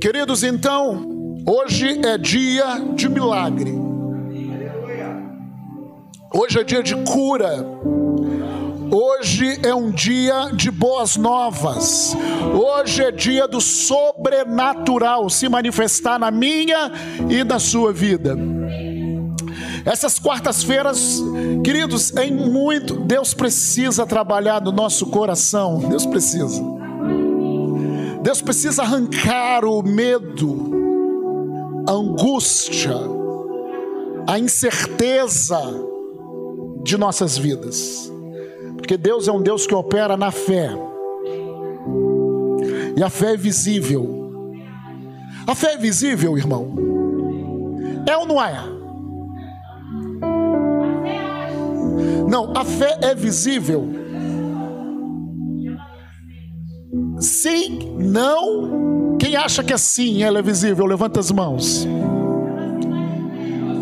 Queridos, então, hoje é dia de milagre. Hoje é dia de cura. Hoje é um dia de boas novas. Hoje é dia do sobrenatural se manifestar na minha e na sua vida. Essas quartas-feiras, queridos, em muito, Deus precisa trabalhar no nosso coração. Deus precisa. Deus precisa arrancar o medo, a angústia, a incerteza de nossas vidas. Porque Deus é um Deus que opera na fé. E a fé é visível. A fé é visível, irmão. É ou não é? Não, a fé é visível. Sim, não. Quem acha que é sim, ela é visível, levanta as mãos.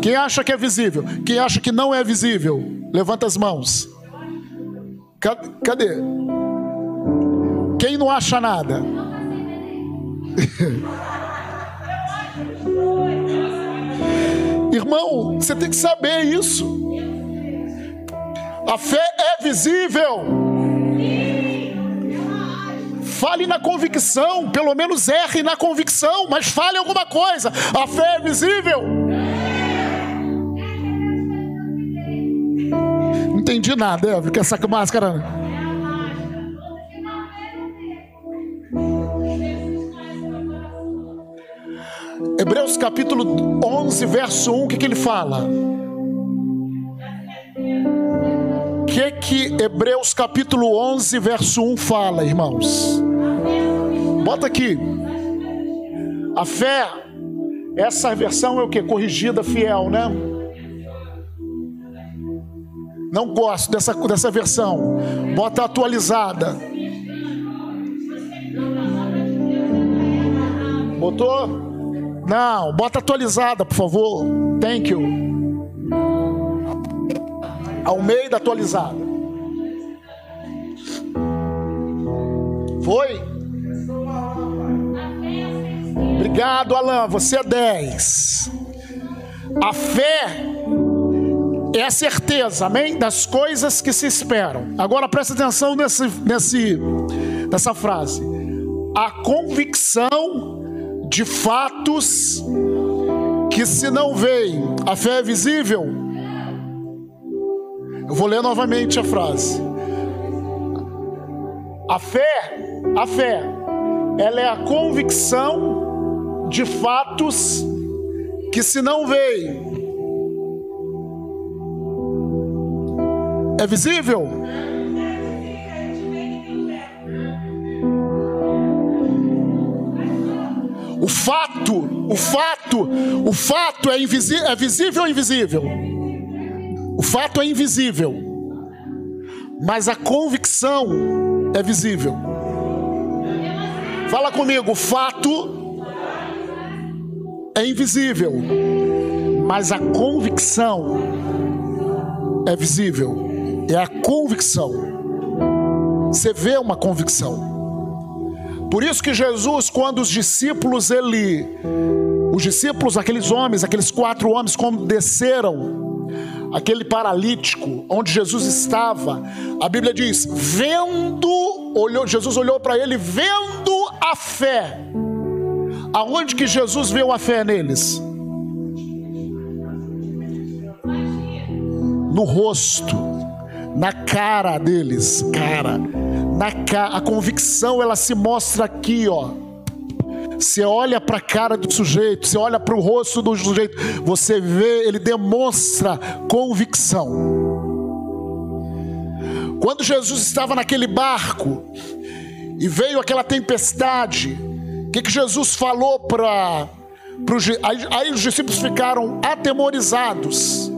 Quem acha que é visível? Quem acha que não é visível, levanta as mãos. Cadê? Quem não acha nada? Irmão, você tem que saber isso. A fé é visível. Fale na convicção, pelo menos erre na convicção, mas fale alguma coisa. A fé é visível. Não entendi nada, Elvio, que essa máscara. Hebreus capítulo 11, verso 1, o que, que ele fala? que que Hebreus capítulo 11, verso 1 fala, irmãos? Bota aqui. A fé, essa versão é o que? Corrigida, fiel, né? Não gosto dessa, dessa versão. Bota atualizada. Botou? Não, bota atualizada, por favor. Thank you. Almeida atualizada. Foi? Obrigado, Alain. Você é 10. A fé é a certeza, amém? Das coisas que se esperam. Agora presta atenção nesse, nesse, nessa frase. A convicção de fatos que se não veem. A fé é visível eu vou ler novamente a frase. A fé, a fé, ela é a convicção de fatos que se não veem. É visível? O fato, o fato, o fato é, é visível ou invisível? O fato é invisível, mas a convicção é visível. Fala comigo, fato é invisível, mas a convicção é visível. É a convicção. Você vê uma convicção. Por isso que Jesus, quando os discípulos ele, os discípulos, aqueles homens, aqueles quatro homens, quando desceram aquele paralítico onde Jesus estava, a Bíblia diz: vendo, olhou, Jesus olhou para ele, vendo a fé. Aonde que Jesus viu a fé neles? No rosto, na cara deles, cara, na cara, a convicção ela se mostra aqui, ó você olha para a cara do sujeito, você olha para o rosto do sujeito, você vê, ele demonstra convicção. Quando Jesus estava naquele barco e veio aquela tempestade, o que, que Jesus falou para. Aí, aí os discípulos ficaram atemorizados,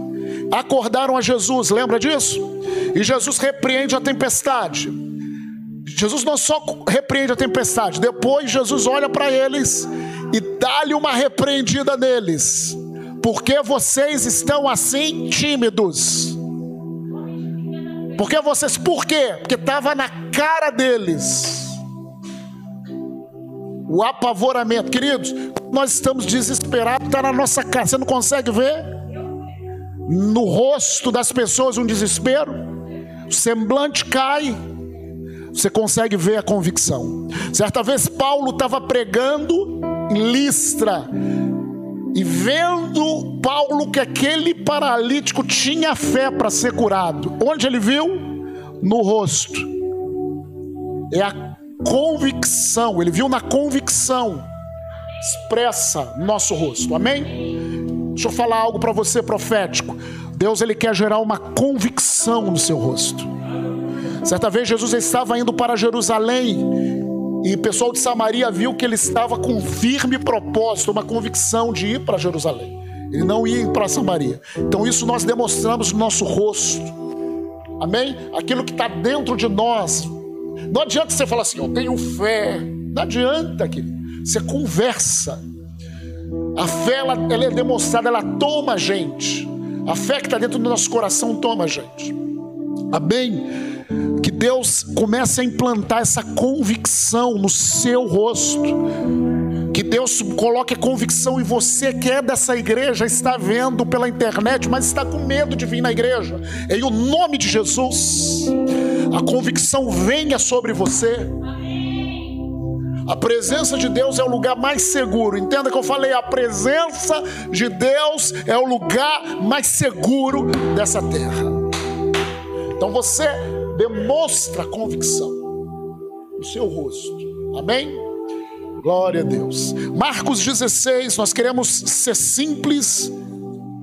acordaram a Jesus, lembra disso? E Jesus repreende a tempestade. Jesus não só repreende a tempestade, depois Jesus olha para eles e dá-lhe uma repreendida neles. Porque vocês estão assim tímidos? Porque vocês, por quê? Porque estava na cara deles o apavoramento. Queridos, nós estamos desesperados, está na nossa casa. Você não consegue ver no rosto das pessoas um desespero? O semblante cai. Você consegue ver a convicção. Certa vez Paulo estava pregando em Listra e vendo Paulo que aquele paralítico tinha fé para ser curado. Onde ele viu? No rosto. É a convicção, ele viu na convicção expressa no nosso rosto. Amém? Deixa eu falar algo para você profético. Deus ele quer gerar uma convicção no seu rosto. Certa vez Jesus estava indo para Jerusalém e o pessoal de Samaria viu que ele estava com firme propósito, uma convicção de ir para Jerusalém. Ele não ia para Samaria. Então isso nós demonstramos no nosso rosto. Amém? Aquilo que está dentro de nós não adianta você falar assim, eu tenho fé. Não adianta, querido. Você conversa. A fé, ela, ela é demonstrada, ela toma a gente. A fé que está dentro do nosso coração toma a gente. Amém? Que Deus comece a implantar essa convicção no seu rosto. Que Deus coloque a convicção em você que é dessa igreja, está vendo pela internet, mas está com medo de vir na igreja. Em o nome de Jesus a convicção venha sobre você. A presença de Deus é o lugar mais seguro. Entenda que eu falei, a presença de Deus é o lugar mais seguro dessa terra. Então você demonstra convicção no seu rosto. Amém? Glória a Deus. Marcos 16, nós queremos ser simples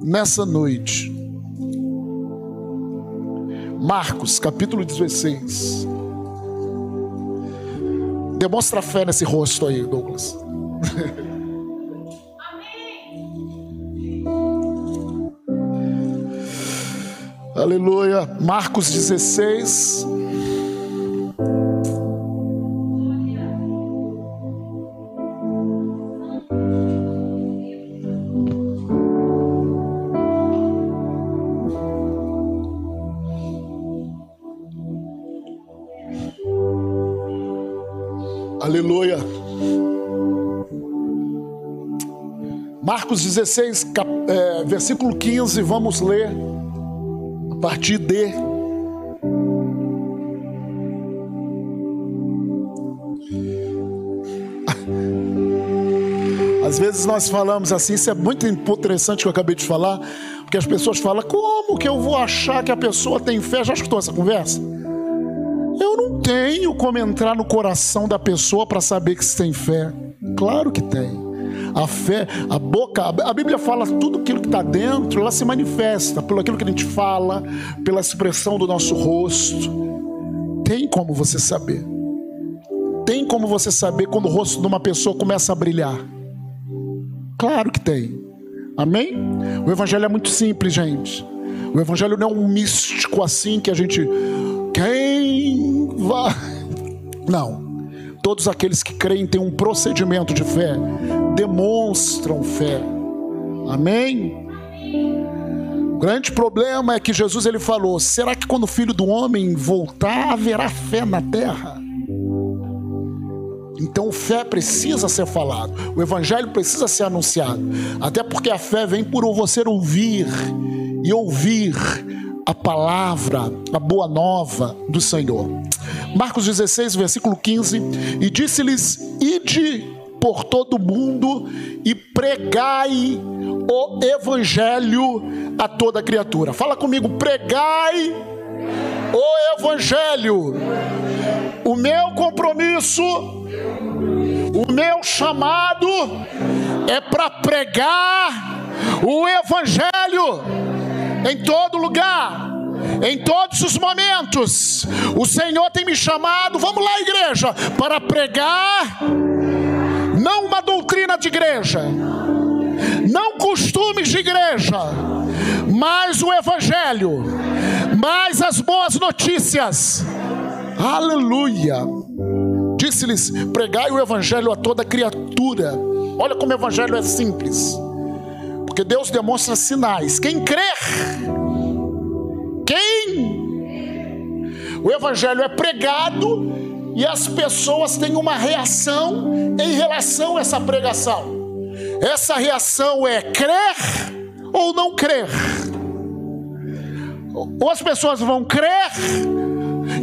nessa noite. Marcos, capítulo 16. Demonstra fé nesse rosto aí, Douglas. Aleluia. Marcos 16. Marcos 16, cap, é, versículo 15, vamos ler a partir de. Às vezes nós falamos assim, isso é muito interessante que eu acabei de falar, porque as pessoas falam: como que eu vou achar que a pessoa tem fé? Já escutou essa conversa? tenho como entrar no coração da pessoa para saber que você tem fé. Claro que tem. A fé, a boca, a Bíblia fala tudo aquilo que está dentro, ela se manifesta pelo aquilo que a gente fala, pela expressão do nosso rosto. Tem como você saber. Tem como você saber quando o rosto de uma pessoa começa a brilhar. Claro que tem. Amém? O evangelho é muito simples, gente. O evangelho não é um místico assim que a gente quem vai. Não. Todos aqueles que creem têm um procedimento de fé, demonstram fé. Amém? O grande problema é que Jesus ele falou: será que quando o filho do homem voltar haverá fé na terra? Então, fé precisa ser falado, o evangelho precisa ser anunciado, até porque a fé vem por você ouvir e ouvir a palavra, a boa nova do Senhor. Marcos 16, versículo 15: E disse-lhes: Ide por todo o mundo e pregai o evangelho a toda criatura. Fala comigo, pregai o evangelho. O meu compromisso, o meu chamado é para pregar o evangelho em todo lugar, em todos os momentos. O Senhor tem me chamado, vamos lá, igreja, para pregar não uma doutrina de igreja, não costumes de igreja, mas o Evangelho, mais as boas notícias. Aleluia. Disse-lhes: pregai o Evangelho a toda criatura. Olha como o Evangelho é simples. Porque Deus demonstra sinais. Quem crer, quem? O Evangelho é pregado e as pessoas têm uma reação em relação a essa pregação. Essa reação é crer ou não crer. Ou as pessoas vão crer,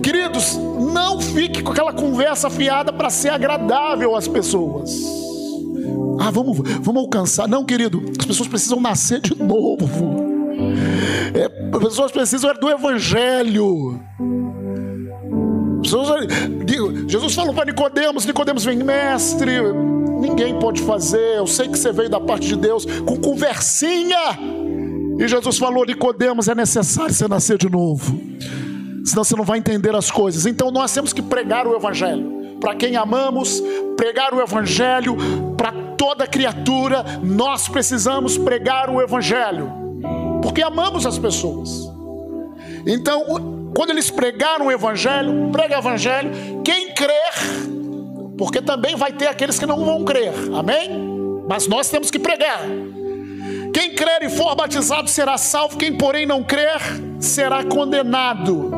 queridos, não fique com aquela conversa fiada para ser agradável às pessoas. Ah, vamos, vamos alcançar. Não, querido, as pessoas precisam nascer de novo. É, as pessoas precisam do Evangelho. Jesus falou para Nicodemos, Nicodemos vem, mestre, ninguém pode fazer, eu sei que você veio da parte de Deus, com conversinha. E Jesus falou, Nicodemos, é necessário você nascer de novo. Senão você não vai entender as coisas. Então nós temos que pregar o Evangelho. Para quem amamos, pregar o Evangelho para toda criatura, nós precisamos pregar o Evangelho, porque amamos as pessoas. Então, quando eles pregaram o evangelho, prega o evangelho, quem crer, porque também vai ter aqueles que não vão crer, amém? Mas nós temos que pregar. Quem crer e for batizado será salvo, quem porém não crer será condenado.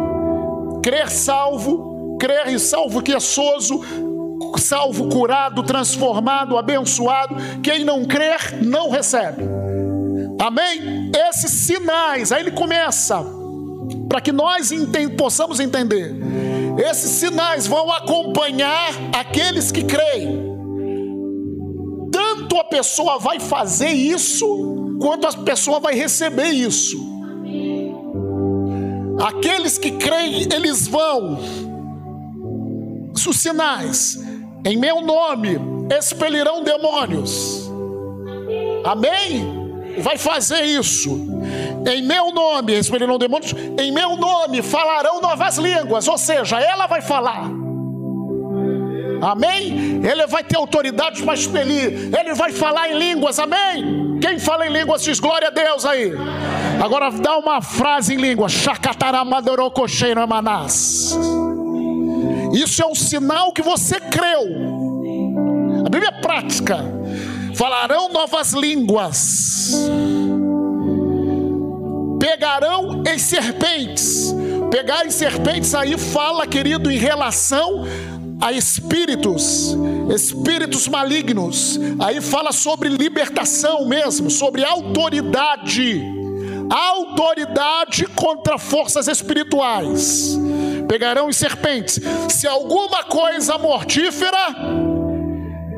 Crer salvo, crer e salvo que é soso, salvo curado, transformado, abençoado. Quem não crer não recebe. Amém? Esses sinais, aí ele começa para que nós possamos entender. Esses sinais vão acompanhar aqueles que creem. Tanto a pessoa vai fazer isso, quanto a pessoa vai receber isso. Aqueles que creem, eles vão. Os sinais, em meu nome, expelirão demônios. Amém? vai fazer isso. Em meu nome, expelirão demônios, em meu nome falarão novas línguas, ou seja, ela vai falar. Amém? Ele vai ter autoridade para expelir, ele vai falar em línguas, amém? Quem fala em línguas diz glória a Deus aí. Agora dá uma frase em língua: Isso é um sinal que você creu. A Bíblia é prática falarão novas línguas, pegarão em serpentes. Pegar em serpentes aí fala, querido, em relação a espíritos, espíritos malignos. Aí fala sobre libertação mesmo, sobre autoridade. Autoridade contra forças espirituais. Pegarão em serpentes. Se alguma coisa mortífera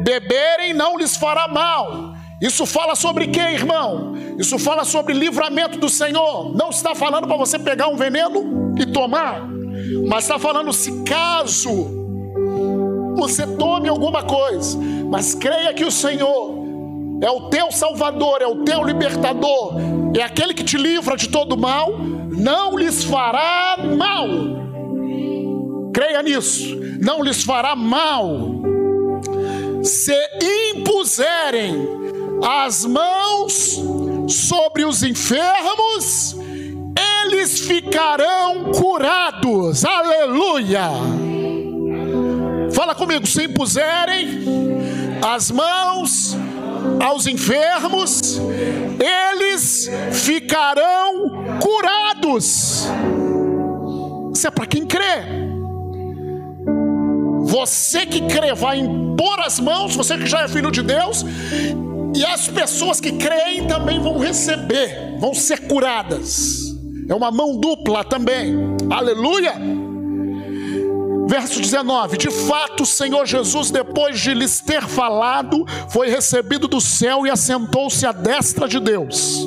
beberem não lhes fará mal. Isso fala sobre quê, irmão? Isso fala sobre livramento do Senhor. Não está falando para você pegar um veneno e tomar, mas está falando se caso você tome alguma coisa, mas creia que o Senhor é o teu Salvador, é o teu libertador, é aquele que te livra de todo mal, não lhes fará mal. Creia nisso, não lhes fará mal se impuserem as mãos sobre os enfermos, eles ficarão curados. Aleluia! Fala comigo, se impuserem as mãos aos enfermos, eles ficarão curados. Isso é para quem crê. Você que crê vai impor as mãos, você que já é filho de Deus, e as pessoas que creem também vão receber, vão ser curadas. É uma mão dupla também. Aleluia! Verso 19: De fato, o Senhor Jesus, depois de lhes ter falado, foi recebido do céu e assentou-se à destra de Deus.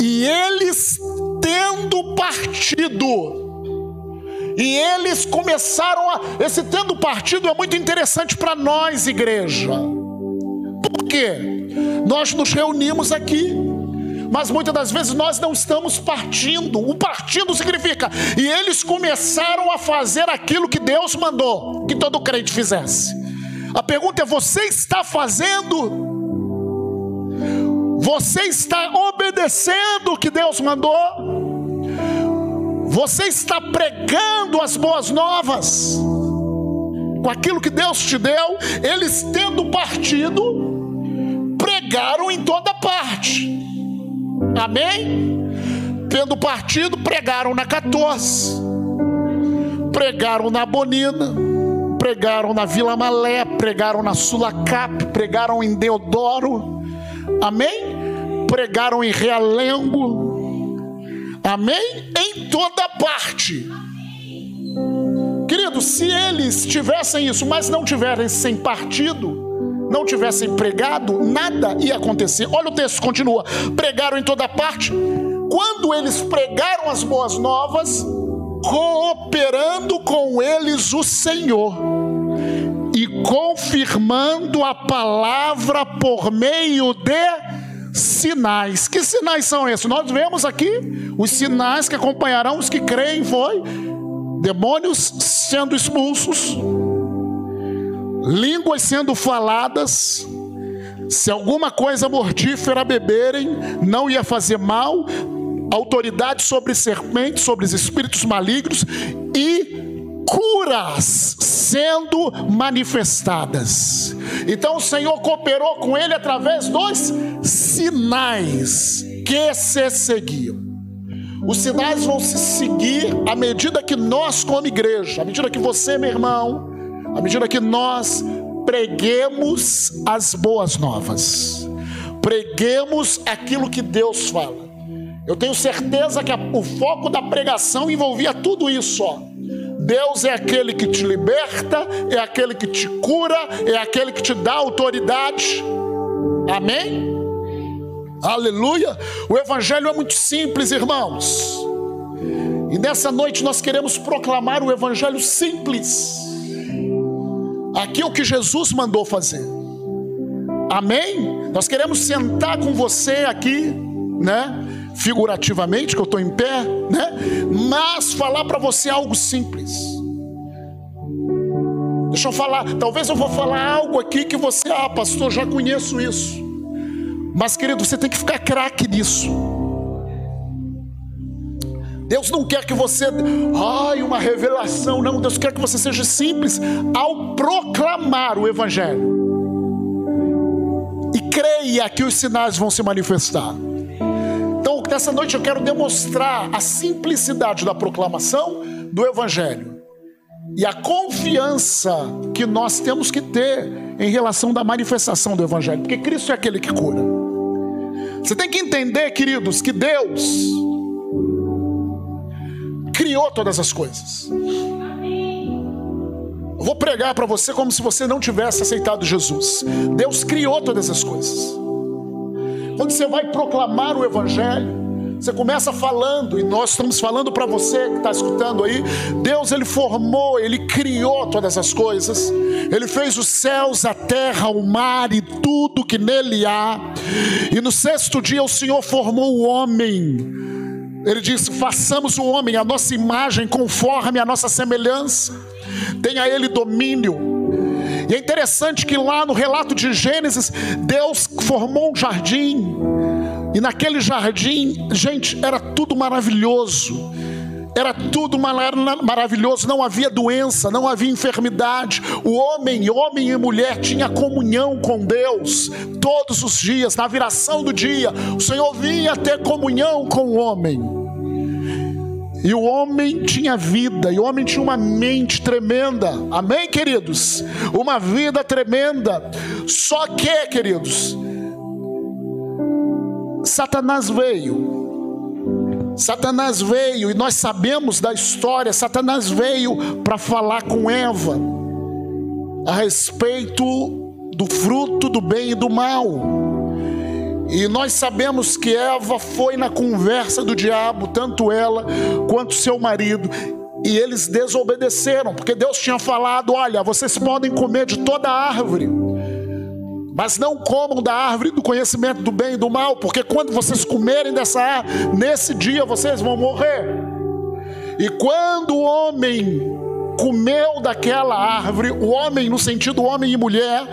E eles, tendo partido, e eles começaram a. Esse tendo partido é muito interessante para nós, igreja. Por quê? Nós nos reunimos aqui, mas muitas das vezes nós não estamos partindo. O partido significa. E eles começaram a fazer aquilo que Deus mandou que todo crente fizesse. A pergunta é: você está fazendo? Você está obedecendo o que Deus mandou? Você está pregando as boas novas com aquilo que Deus te deu, eles tendo partido, pregaram em toda parte. Amém? Tendo partido, pregaram na 14, pregaram na Bonina, pregaram na Vila Malé, pregaram na Sulacap, pregaram em Deodoro, amém? Pregaram em Realengo, amém? Em toda parte. Querido, se eles tivessem isso, mas não tivessem partido, não tivessem pregado, nada ia acontecer. Olha o texto, continua. Pregaram em toda parte. Quando eles pregaram as boas novas, cooperando com eles o Senhor e confirmando a palavra por meio de sinais. Que sinais são esses? Nós vemos aqui os sinais que acompanharão os que creem, foi demônios sendo expulsos, línguas sendo faladas, se alguma coisa mortífera beberem, não ia fazer mal, autoridade sobre serpentes, sobre os espíritos malignos e curas sendo manifestadas. Então o Senhor cooperou com ele através dos sinais que se seguiam. Os sinais vão se seguir à medida que nós, como igreja, à medida que você, meu irmão, à medida que nós preguemos as boas novas, preguemos aquilo que Deus fala. Eu tenho certeza que a, o foco da pregação envolvia tudo isso, ó. Deus é aquele que te liberta, é aquele que te cura, é aquele que te dá autoridade. Amém? Aleluia! O Evangelho é muito simples, irmãos. E nessa noite nós queremos proclamar o Evangelho simples. Aqui é o que Jesus mandou fazer. Amém? Nós queremos sentar com você aqui, né? Figurativamente, que eu estou em pé, né? Mas falar para você algo simples. Deixa eu falar, talvez eu vou falar algo aqui que você, ah, pastor, já conheço isso. Mas, querido, você tem que ficar craque nisso. Deus não quer que você, ai, uma revelação, não. Deus quer que você seja simples ao proclamar o Evangelho. E creia que os sinais vão se manifestar. Nessa noite eu quero demonstrar a simplicidade da proclamação do Evangelho e a confiança que nós temos que ter em relação da manifestação do Evangelho, porque Cristo é aquele que cura. Você tem que entender, queridos, que Deus criou todas as coisas. Eu vou pregar para você como se você não tivesse aceitado Jesus. Deus criou todas as coisas. Quando você vai proclamar o Evangelho, você começa falando, e nós estamos falando para você que está escutando aí. Deus, Ele formou, Ele criou todas as coisas. Ele fez os céus, a terra, o mar e tudo que nele há. E no sexto dia o Senhor formou o homem. Ele disse: façamos o homem a nossa imagem, conforme a nossa semelhança. Tenha ele domínio. E é interessante que lá no relato de Gênesis, Deus formou um jardim e naquele jardim, gente, era tudo maravilhoso. Era tudo maravilhoso, não havia doença, não havia enfermidade. O homem, homem e mulher, tinha comunhão com Deus todos os dias, na viração do dia. O Senhor vinha ter comunhão com o homem. E o homem tinha vida, e o homem tinha uma mente tremenda. Amém, queridos? Uma vida tremenda. Só que, queridos, Satanás veio. Satanás veio, e nós sabemos da história. Satanás veio para falar com Eva a respeito do fruto do bem e do mal. E nós sabemos que Eva foi na conversa do diabo, tanto ela quanto seu marido, e eles desobedeceram, porque Deus tinha falado: olha, vocês podem comer de toda árvore mas não comam da árvore do conhecimento do bem e do mal, porque quando vocês comerem dessa árvore, nesse dia vocês vão morrer. E quando o homem comeu daquela árvore, o homem, no sentido homem e mulher,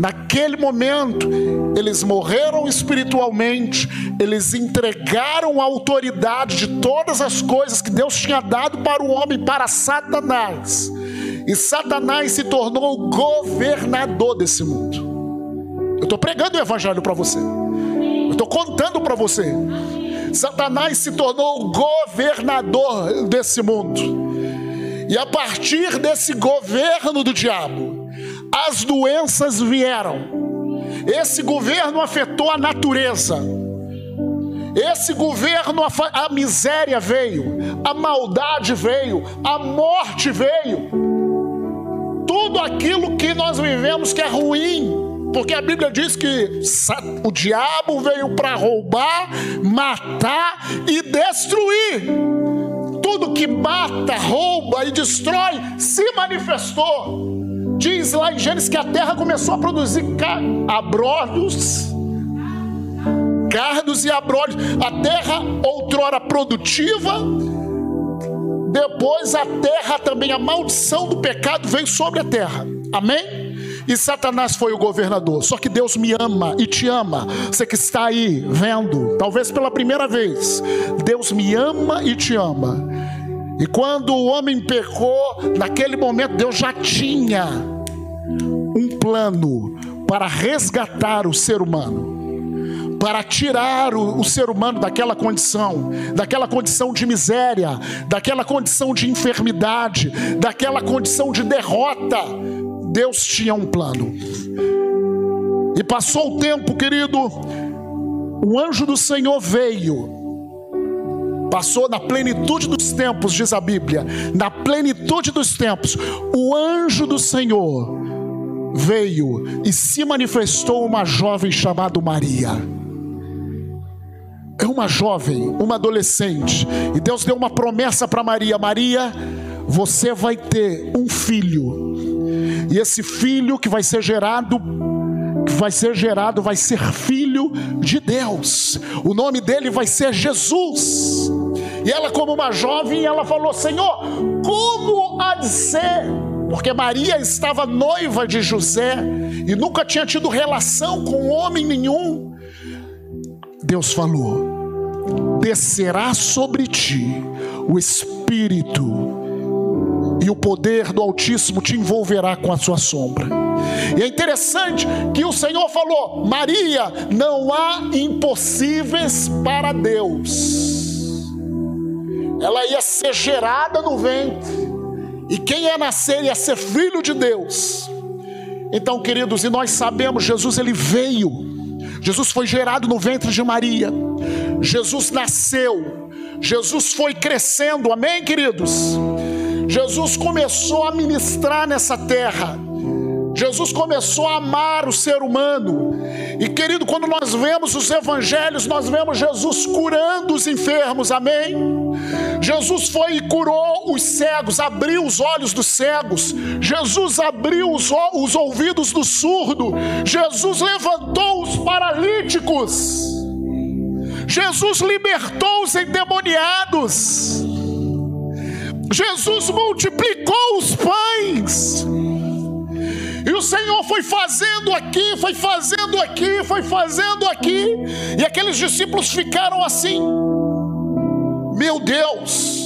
naquele momento, eles morreram espiritualmente, eles entregaram a autoridade de todas as coisas que Deus tinha dado para o homem, para Satanás. E Satanás se tornou o governador desse mundo. Eu estou pregando o evangelho para você. Eu estou contando para você. Satanás se tornou o governador desse mundo. E a partir desse governo do diabo, as doenças vieram. Esse governo afetou a natureza. Esse governo, a, miséria veio, a maldade veio, a morte veio. Tudo aquilo que nós vivemos que é ruim, porque a Bíblia diz que o diabo veio para roubar, matar e destruir. Tudo que mata, rouba e destrói se manifestou. Diz lá em Gênesis que a terra começou a produzir abrolhos, cardos e abrolhos. A terra, outrora produtiva, depois a terra também, a maldição do pecado veio sobre a terra. Amém? E Satanás foi o governador. Só que Deus me ama e te ama. Você que está aí vendo, talvez pela primeira vez, Deus me ama e te ama. E quando o homem pecou, naquele momento Deus já tinha um plano para resgatar o ser humano para tirar o, o, ser humano daquela condição, daquela condição de miséria, daquela condição de enfermidade, daquela condição de derrota. Deus tinha um plano. E passou o tempo, querido, o anjo do Senhor veio. Passou na plenitude dos tempos, diz a Bíblia, na plenitude dos tempos, o anjo do Senhor veio e se manifestou uma jovem chamada Maria. É uma jovem, uma adolescente, e Deus deu uma promessa para Maria: Maria, você vai ter um filho, e esse filho que vai ser gerado, que vai ser gerado, vai ser filho de Deus, o nome dele vai ser Jesus. E ela, como uma jovem, ela falou: Senhor, como há de ser? Porque Maria estava noiva de José e nunca tinha tido relação com homem nenhum. Deus falou: descerá sobre ti o Espírito, e o poder do Altíssimo te envolverá com a sua sombra. E é interessante que o Senhor falou: Maria, não há impossíveis para Deus. Ela ia ser gerada no ventre, e quem ia nascer ia ser filho de Deus. Então, queridos, e nós sabemos, Jesus ele veio Jesus foi gerado no ventre de Maria. Jesus nasceu. Jesus foi crescendo. Amém, queridos? Jesus começou a ministrar nessa terra. Jesus começou a amar o ser humano. E querido, quando nós vemos os evangelhos, nós vemos Jesus curando os enfermos, amém? Jesus foi e curou os cegos, abriu os olhos dos cegos. Jesus abriu os, os ouvidos do surdo. Jesus levantou os paralíticos. Jesus libertou os endemoniados. Jesus multiplicou os pães. E o Senhor foi fazendo aqui, foi fazendo aqui, foi fazendo aqui. E aqueles discípulos ficaram assim. Meu Deus!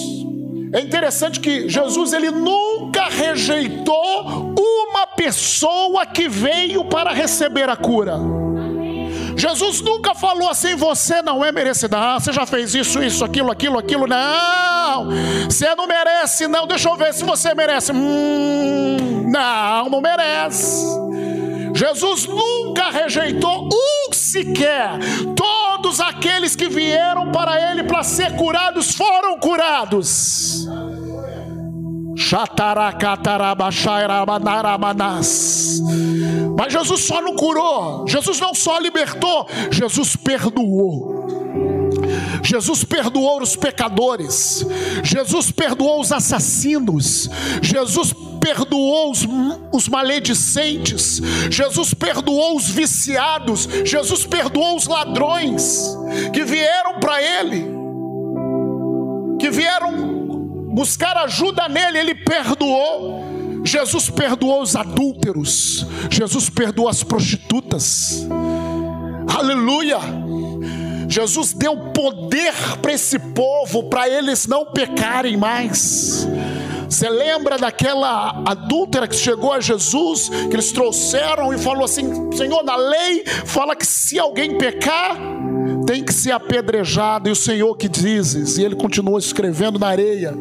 É interessante que Jesus ele nunca rejeitou uma pessoa que veio para receber a cura. Jesus nunca falou assim: você não é merecedor, ah, você já fez isso, isso, aquilo, aquilo, aquilo. Não, você não merece, não. Deixa eu ver se você merece. Hum, não, não merece. Jesus nunca rejeitou um sequer. Todos aqueles que vieram para Ele para ser curados foram curados. Mas Jesus só não curou, Jesus não só libertou, Jesus perdoou. Jesus perdoou os pecadores, Jesus perdoou os assassinos, Jesus perdoou os, os maledicentes, Jesus perdoou os viciados, Jesus perdoou os ladrões que vieram para Ele, que vieram buscar ajuda nele, ele perdoou. Jesus perdoou os adúlteros, Jesus perdoou as prostitutas. Aleluia! Jesus deu poder para esse povo, para eles não pecarem mais. Você lembra daquela adúltera que chegou a Jesus, que eles trouxeram e falou assim: Senhor, na lei fala que se alguém pecar, tem que ser apedrejado, e o Senhor que dizes, e ele continuou escrevendo na areia.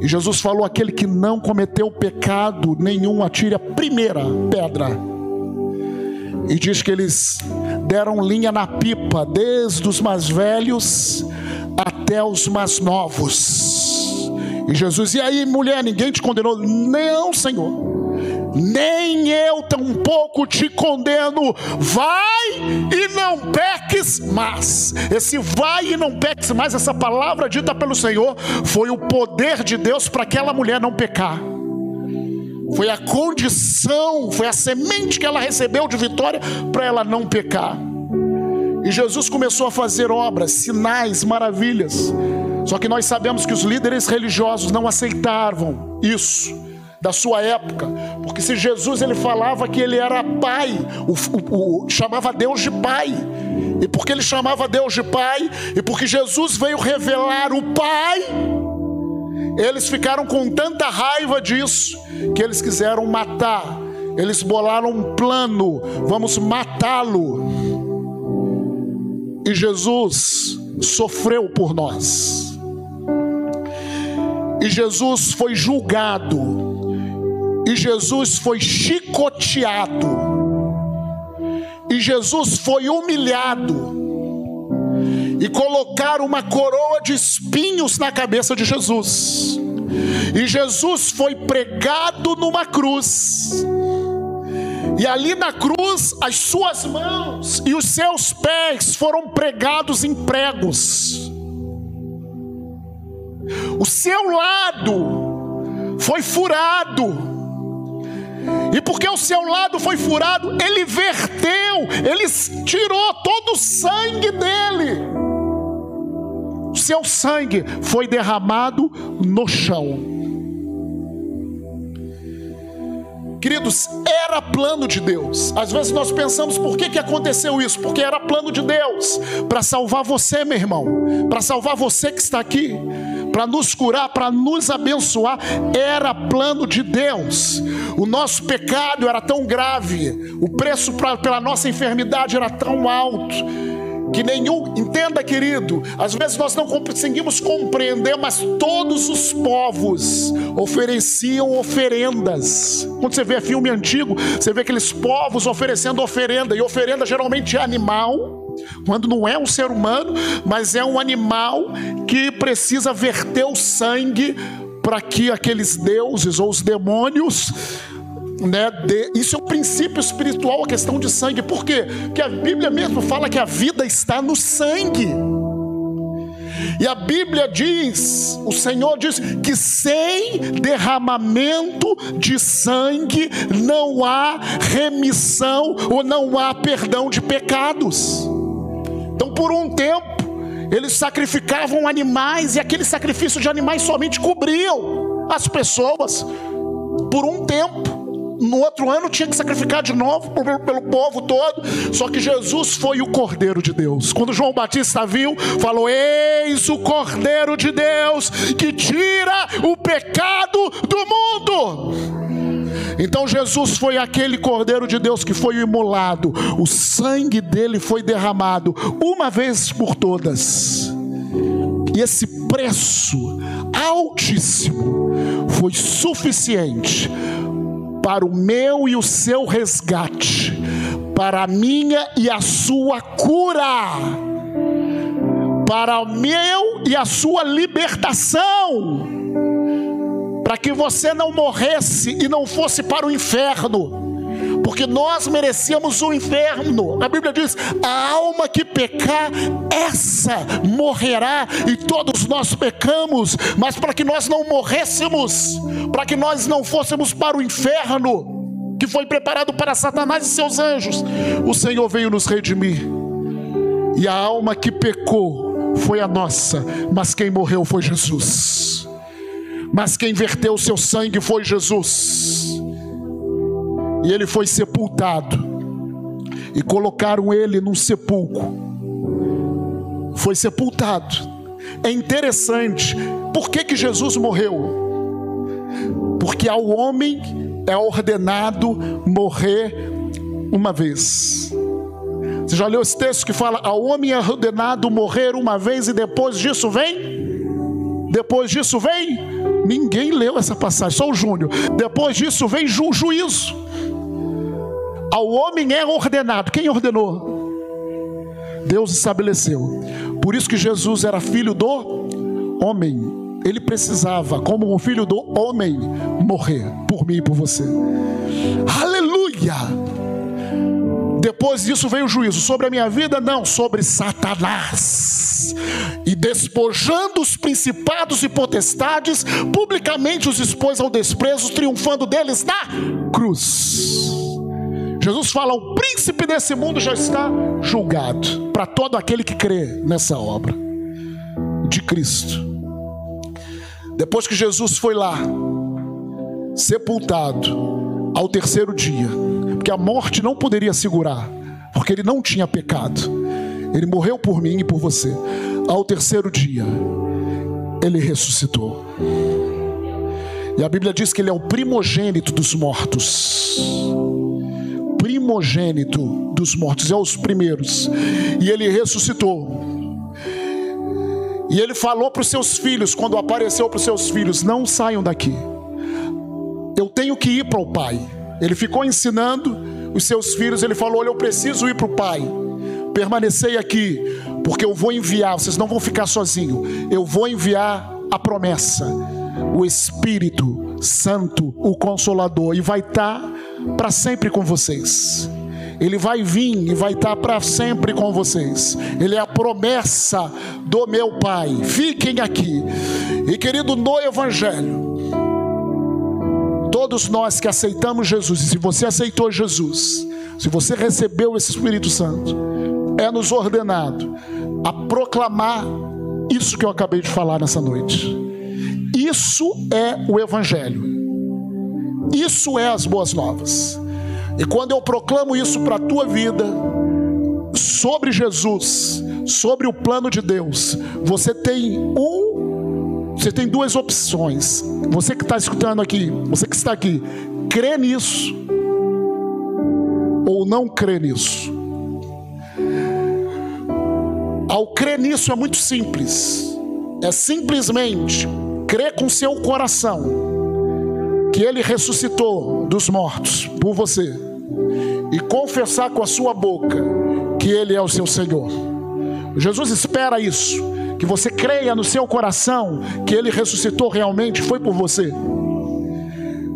E Jesus falou: aquele que não cometeu pecado nenhum, atire a primeira pedra. E diz que eles deram linha na pipa, desde os mais velhos até os mais novos. E Jesus, e aí, mulher, ninguém te condenou? Não, Senhor nem eu tampouco te condeno. Vai e não peques mais. Esse vai e não peques mais, essa palavra dita pelo Senhor, foi o poder de Deus para aquela mulher não pecar. Foi a condição, foi a semente que ela recebeu de vitória para ela não pecar. E Jesus começou a fazer obras, sinais, maravilhas. Só que nós sabemos que os líderes religiosos não aceitavam isso da sua época, porque se Jesus ele falava que ele era pai, o, o, o, chamava Deus de pai, e porque ele chamava Deus de pai, e porque Jesus veio revelar o pai, eles ficaram com tanta raiva disso, que eles quiseram matar, eles bolaram um plano, vamos matá-lo, e Jesus sofreu por nós, e Jesus foi julgado, e Jesus foi chicoteado, e Jesus foi humilhado, e colocaram uma coroa de espinhos na cabeça de Jesus, e Jesus foi pregado numa cruz, e ali na cruz, as suas mãos e os seus pés foram pregados em pregos. O seu lado foi furado. E porque o seu lado foi furado, ele verteu, ele tirou todo o sangue dele. O seu sangue foi derramado no chão. Queridos, era plano de Deus. Às vezes nós pensamos por que, que aconteceu isso? Porque era plano de Deus para salvar você, meu irmão, para salvar você que está aqui, para nos curar, para nos abençoar. Era plano de Deus. O nosso pecado era tão grave, o preço pra, pela nossa enfermidade era tão alto que nenhum, entenda querido, às vezes nós não conseguimos compreender, mas todos os povos ofereciam oferendas. Quando você vê filme antigo, você vê aqueles povos oferecendo oferenda, e oferenda geralmente é animal, quando não é um ser humano, mas é um animal que precisa verter o sangue para que aqueles deuses ou os demônios né, de, isso é um princípio espiritual, a questão de sangue. Por quê? Porque a Bíblia mesmo fala que a vida está no sangue. E a Bíblia diz, o Senhor diz que sem derramamento de sangue não há remissão ou não há perdão de pecados. Então, por um tempo, eles sacrificavam animais e aquele sacrifício de animais somente cobriam as pessoas por um tempo no outro ano tinha que sacrificar de novo pelo povo todo. Só que Jesus foi o Cordeiro de Deus. Quando João Batista viu, falou: Eis o Cordeiro de Deus que tira o pecado do mundo. Então Jesus foi aquele Cordeiro de Deus que foi imolado, o sangue dele foi derramado uma vez por todas. E esse preço altíssimo foi suficiente para o meu e o seu resgate, para a minha e a sua cura, para o meu e a sua libertação, para que você não morresse e não fosse para o inferno porque nós merecíamos o inferno. A Bíblia diz: a alma que pecar, essa morrerá, e todos nós pecamos, mas para que nós não morrêssemos, para que nós não fôssemos para o inferno, que foi preparado para Satanás e seus anjos, o Senhor veio nos redimir, e a alma que pecou foi a nossa, mas quem morreu foi Jesus. Mas quem verteu o seu sangue foi Jesus e ele foi sepultado. E colocaram ele num sepulcro. Foi sepultado. É interessante. Por que, que Jesus morreu? Porque ao homem é ordenado morrer uma vez. Você já leu esse texto que fala: ao homem é ordenado morrer uma vez e depois disso vem? Depois disso vem? Ninguém leu essa passagem, só o Júnior. Depois disso vem ju juízo. Ao homem é ordenado. Quem ordenou? Deus estabeleceu. Por isso que Jesus era filho do homem. Ele precisava, como um filho do homem, morrer por mim e por você. Aleluia! Depois disso veio o juízo sobre a minha vida, não, sobre Satanás. E despojando os principados e potestades, publicamente os expôs ao desprezo, triunfando deles na cruz. Jesus fala: o príncipe desse mundo já está julgado para todo aquele que crê nessa obra de Cristo. Depois que Jesus foi lá, sepultado, ao terceiro dia, porque a morte não poderia segurar, porque ele não tinha pecado. Ele morreu por mim e por você. Ao terceiro dia, ele ressuscitou. E a Bíblia diz que ele é o primogênito dos mortos. Primogênito dos mortos, é os primeiros. E ele ressuscitou. E ele falou para os seus filhos, quando apareceu para os seus filhos: Não saiam daqui. Eu tenho que ir para o Pai. Ele ficou ensinando os seus filhos, ele falou: Olha, eu preciso ir para o Pai. Permanecei aqui, porque eu vou enviar, vocês não vão ficar sozinhos. Eu vou enviar a promessa, o Espírito Santo, o Consolador, e vai estar tá para sempre com vocês. Ele vai vir e vai estar tá para sempre com vocês. Ele é a promessa do meu Pai. Fiquem aqui. E querido, no Evangelho, Todos nós que aceitamos Jesus, e se você aceitou Jesus, se você recebeu esse Espírito Santo, é nos ordenado a proclamar isso que eu acabei de falar nessa noite. Isso é o Evangelho. Isso é as boas novas. E quando eu proclamo isso para a tua vida, sobre Jesus, sobre o plano de Deus, você tem um você tem duas opções. Você que está escutando aqui, você que está aqui, crê nisso ou não crê nisso. Ao crer nisso é muito simples. É simplesmente crer com seu coração que ele ressuscitou dos mortos por você e confessar com a sua boca que ele é o seu Senhor. Jesus espera isso que você creia no seu coração que ele ressuscitou realmente, foi por você.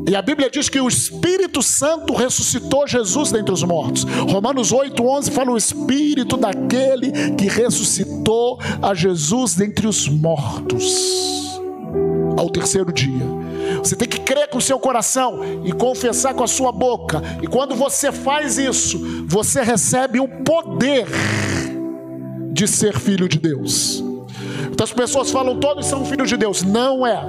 E a Bíblia diz que o Espírito Santo ressuscitou Jesus dentre os mortos. Romanos 8:11 fala o espírito daquele que ressuscitou a Jesus dentre os mortos ao terceiro dia. Você tem que crer com o seu coração e confessar com a sua boca. E quando você faz isso, você recebe o poder de ser filho de Deus. Muitas pessoas falam, todos são filhos de Deus. Não é.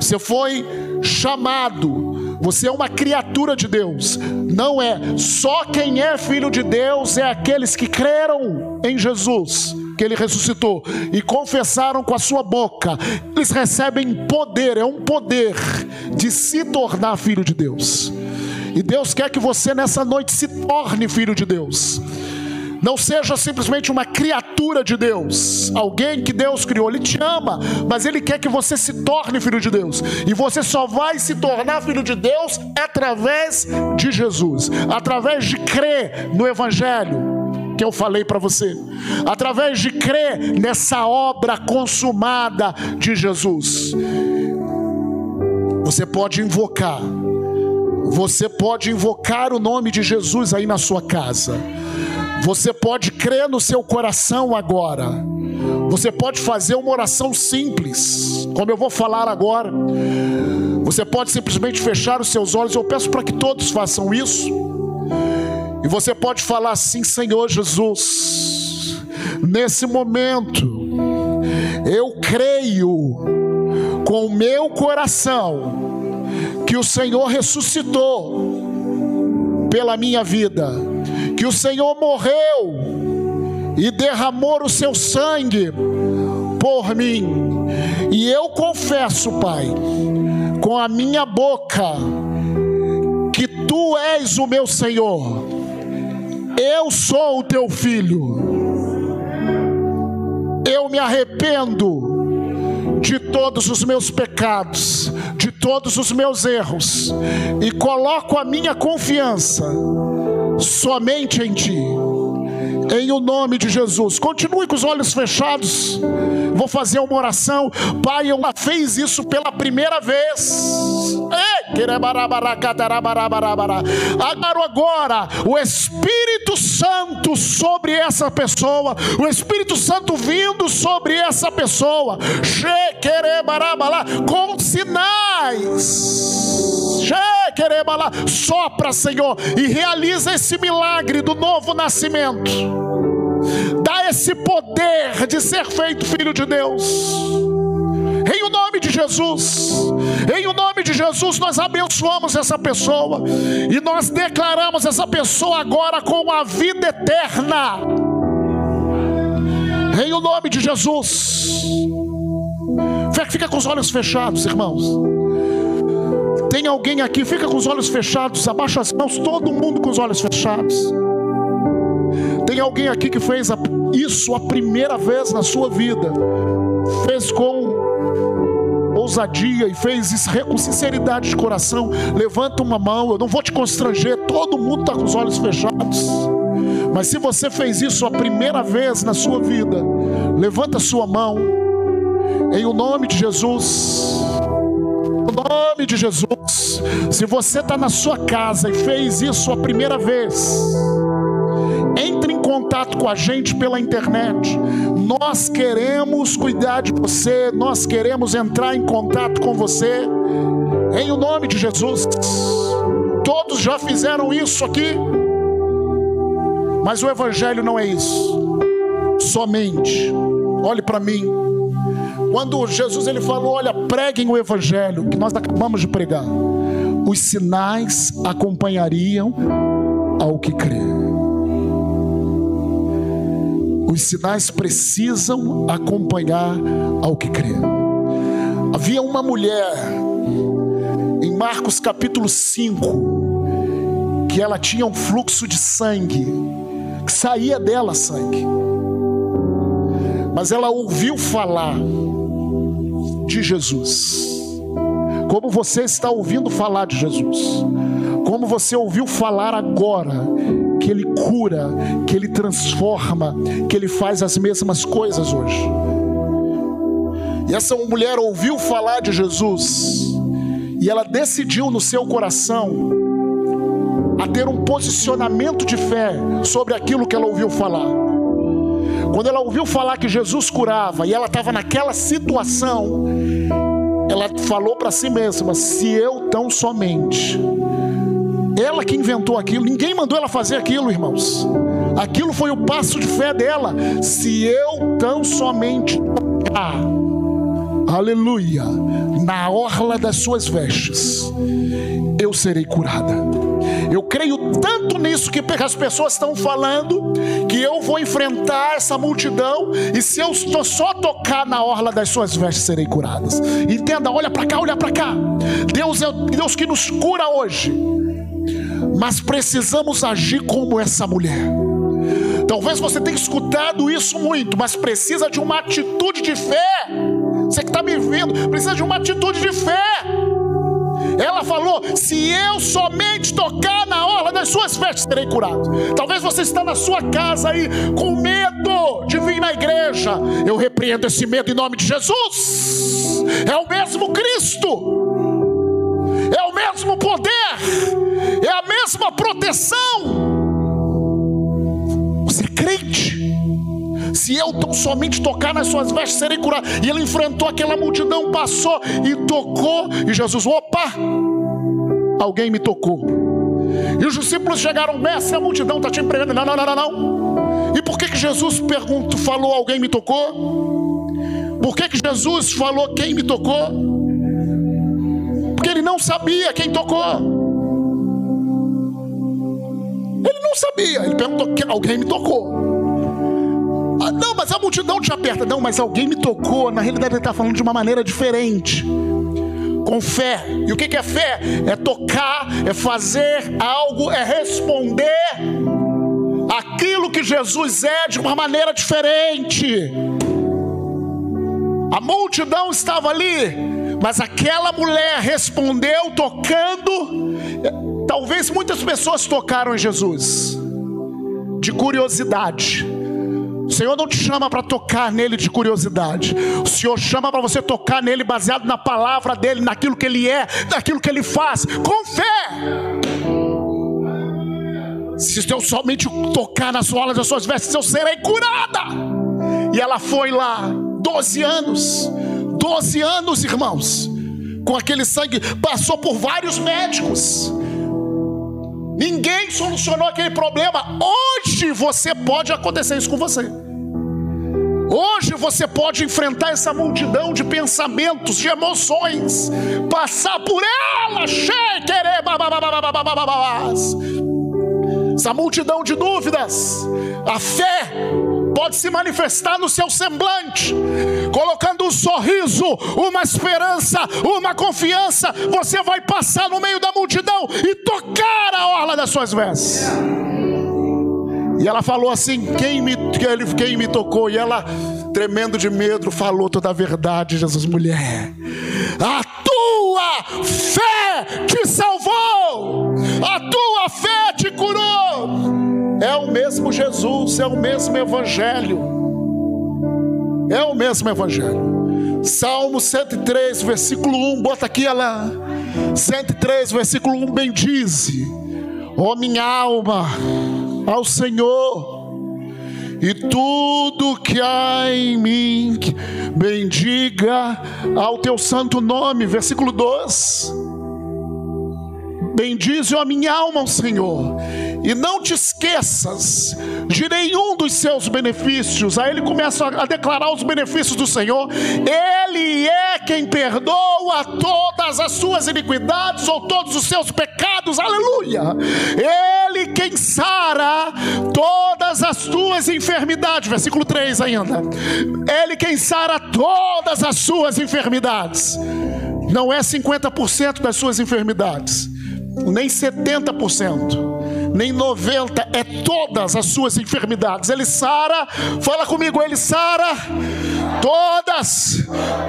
Você foi chamado, você é uma criatura de Deus. Não é. Só quem é filho de Deus é aqueles que creram em Jesus, que ele ressuscitou, e confessaram com a sua boca. Eles recebem poder, é um poder de se tornar filho de Deus. E Deus quer que você nessa noite se torne filho de Deus. Não seja simplesmente uma criatura de Deus, alguém que Deus criou. Ele te ama, mas Ele quer que você se torne filho de Deus. E você só vai se tornar filho de Deus através de Jesus, através de crer no Evangelho que eu falei para você, através de crer nessa obra consumada de Jesus. Você pode invocar, você pode invocar o nome de Jesus aí na sua casa. Você pode crer no seu coração agora. Você pode fazer uma oração simples, como eu vou falar agora. Você pode simplesmente fechar os seus olhos. Eu peço para que todos façam isso. E você pode falar assim: Senhor Jesus, nesse momento, eu creio com o meu coração que o Senhor ressuscitou pela minha vida que o Senhor morreu e derramou o seu sangue por mim. E eu confesso, Pai, com a minha boca, que tu és o meu Senhor. Eu sou o teu filho. Eu me arrependo de todos os meus pecados, de todos os meus erros, e coloco a minha confiança somente em Ti em o nome de Jesus. Continue com os olhos fechados. Vou fazer uma oração. Pai, eu fez isso pela primeira vez. Agora, agora, o Espírito Santo sobre essa pessoa, o Espírito Santo vindo sobre essa pessoa, com sinais. Sopra, Senhor, e realiza esse milagre do novo nascimento. Dá esse poder de ser feito filho de Deus. Em o nome de Jesus, em o nome de Jesus, nós abençoamos essa pessoa e nós declaramos essa pessoa agora com a vida eterna. Em o nome de Jesus. Fica com os olhos fechados, irmãos. Tem alguém aqui, fica com os olhos fechados, abaixa as mãos, todo mundo com os olhos fechados. Tem alguém aqui que fez isso a primeira vez na sua vida, fez com ousadia e fez isso com sinceridade de coração. Levanta uma mão, eu não vou te constranger, todo mundo está com os olhos fechados. Mas se você fez isso a primeira vez na sua vida, levanta sua mão, em o nome de Jesus nome de Jesus. Se você está na sua casa e fez isso a primeira vez, entre em contato com a gente pela internet. Nós queremos cuidar de você, nós queremos entrar em contato com você, em o nome de Jesus. Todos já fizeram isso aqui, mas o Evangelho não é isso, somente. Olhe para mim. Quando Jesus ele falou, olha, preguem o evangelho que nós acabamos de pregar. Os sinais acompanhariam ao que crê. Os sinais precisam acompanhar ao que crê. Havia uma mulher em Marcos capítulo 5 que ela tinha um fluxo de sangue, que saía dela sangue. Mas ela ouviu falar de Jesus. Como você está ouvindo falar de Jesus. Como você ouviu falar agora que Ele cura, que Ele transforma, que Ele faz as mesmas coisas hoje. E essa mulher ouviu falar de Jesus e ela decidiu no seu coração a ter um posicionamento de fé sobre aquilo que ela ouviu falar. Quando ela ouviu falar que Jesus curava e ela estava naquela situação, ela falou para si mesma: se eu tão somente. Ela que inventou aquilo, ninguém mandou ela fazer aquilo, irmãos. Aquilo foi o passo de fé dela. Se eu tão somente tocar, aleluia, na orla das suas vestes, eu serei curada. Eu creio tanto nisso que as pessoas estão falando que eu vou enfrentar essa multidão e se eu só tocar na orla das suas vestes serei curadas. Entenda, olha para cá, olha para cá. Deus é o Deus que nos cura hoje. Mas precisamos agir como essa mulher. Talvez você tenha escutado isso muito, mas precisa de uma atitude de fé. Você que está me vendo, precisa de uma atitude de fé. Ela falou: se eu somente tocar na orla das suas vestes, serei curado. Talvez você está na sua casa aí com medo de vir na igreja. Eu repreendo esse medo em nome de Jesus. É o mesmo Cristo. É o mesmo poder, é a mesma proteção. Você é crente? Se eu tão somente tocar nas suas vestes, serei curado. E ele enfrentou aquela multidão, passou e tocou. E Jesus, opa, alguém me tocou. E os discípulos chegaram, mestre, a multidão está te empregando. Não, não, não, não, não. E por que, que Jesus perguntou, falou, alguém me tocou? Por que, que Jesus falou, quem me tocou? Porque ele não sabia quem tocou. Ele não sabia. Ele perguntou: alguém me tocou. Ah, não, mas a multidão te aperta. Não, mas alguém me tocou. Na realidade, ele está falando de uma maneira diferente. Com fé. E o que é fé? É tocar, é fazer algo, é responder aquilo que Jesus é de uma maneira diferente. A multidão estava ali, mas aquela mulher respondeu tocando. Talvez muitas pessoas tocaram em Jesus de curiosidade. O Senhor não te chama para tocar nele de curiosidade. O Senhor chama para você tocar nele baseado na palavra dele, naquilo que ele é, naquilo que ele faz, com fé. Se eu somente tocar nas solas das suas vestes, eu serei curada. E ela foi lá, 12 anos, 12 anos, irmãos, com aquele sangue, passou por vários médicos. Ninguém solucionou aquele problema. Hoje você pode acontecer isso com você. Hoje você pode enfrentar essa multidão de pensamentos, de emoções, passar por ela, essa multidão de dúvidas. A fé pode se manifestar no seu semblante, colocando um sorriso, uma esperança, uma confiança. Você vai passar no meio da multidão e tocar a orla das suas vestes. E ela falou assim: quem me, quem me tocou? E ela, tremendo de medo, falou toda a verdade. Jesus, mulher, a tua fé te salvou, a tua fé te curou. É o mesmo Jesus, é o mesmo Evangelho. É o mesmo Evangelho. Salmo 103, versículo 1, bota aqui ela. 103, versículo 1, bendize, ó minha alma, ao Senhor, e tudo que há em mim, bendiga ao teu santo nome. Versículo 2. Bendize a minha alma ao Senhor, e não te esqueças de nenhum dos seus benefícios. Aí ele começa a declarar os benefícios do Senhor. Ele é quem perdoa todas as suas iniquidades ou todos os seus pecados. Aleluia! Ele quem sara todas as tuas enfermidades. Versículo 3 ainda. Ele quem sara todas as suas enfermidades. Não é 50% das suas enfermidades nem 70%, nem 90%, é todas as suas enfermidades. Ele sara, fala comigo, ele sara todas,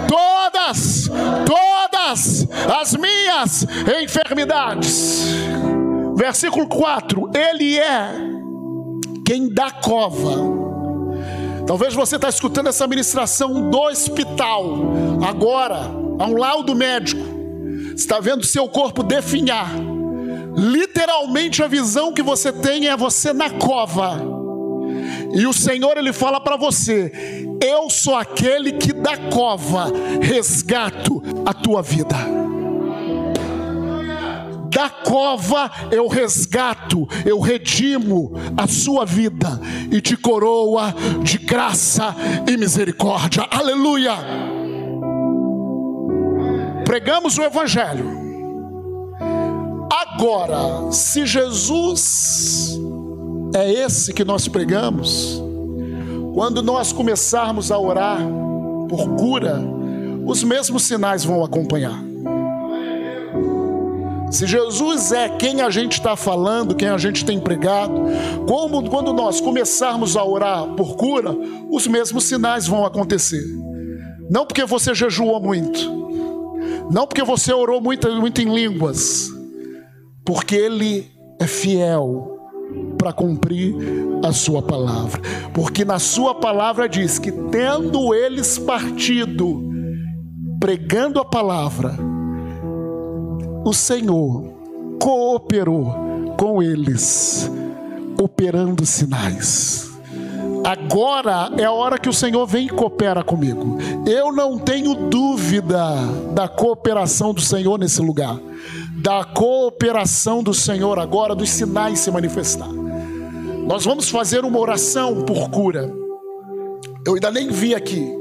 todas, todas as minhas enfermidades. Versículo 4: Ele é quem dá cova. Talvez você está escutando essa ministração do hospital, agora, a um laudo médico, está vendo seu corpo definhar Literalmente a visão que você tem é você na cova. E o Senhor ele fala para você: Eu sou aquele que da cova resgato a tua vida. Da cova eu resgato, eu redimo a sua vida e te coroa de graça e misericórdia. Aleluia! Pregamos o Evangelho Agora, se Jesus é esse que nós pregamos, quando nós começarmos a orar por cura, os mesmos sinais vão acompanhar. Se Jesus é quem a gente está falando, quem a gente tem pregado, como quando nós começarmos a orar por cura, os mesmos sinais vão acontecer. Não porque você jejuou muito, não porque você orou muito, muito em línguas, porque Ele é fiel para cumprir a Sua palavra. Porque na Sua palavra diz que, tendo eles partido, pregando a palavra, o Senhor cooperou com eles, operando sinais. Agora é a hora que o Senhor vem e coopera comigo. Eu não tenho dúvida da cooperação do Senhor nesse lugar da cooperação do Senhor agora, dos sinais se manifestar. Nós vamos fazer uma oração por cura. Eu ainda nem vi aqui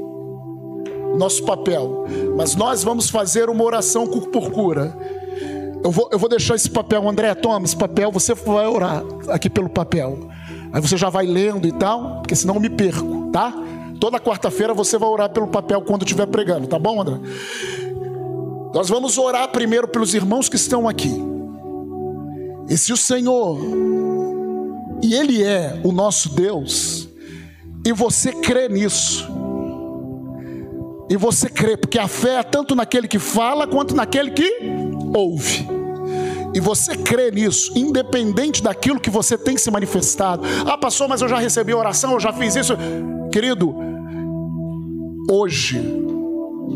nosso papel, mas nós vamos fazer uma oração por cura. Eu vou, eu vou deixar esse papel, André, toma esse papel, você vai orar aqui pelo papel. Aí você já vai lendo e tal, porque senão eu me perco, tá? Toda quarta-feira você vai orar pelo papel quando estiver pregando, tá bom, André? Nós vamos orar primeiro pelos irmãos que estão aqui. E se o Senhor, e Ele é o nosso Deus, e você crê nisso, E você crê, porque a fé é tanto naquele que fala quanto naquele que ouve. E você crê nisso, independente daquilo que você tem se manifestado. Ah, pastor, mas eu já recebi oração, eu já fiz isso. Querido, hoje,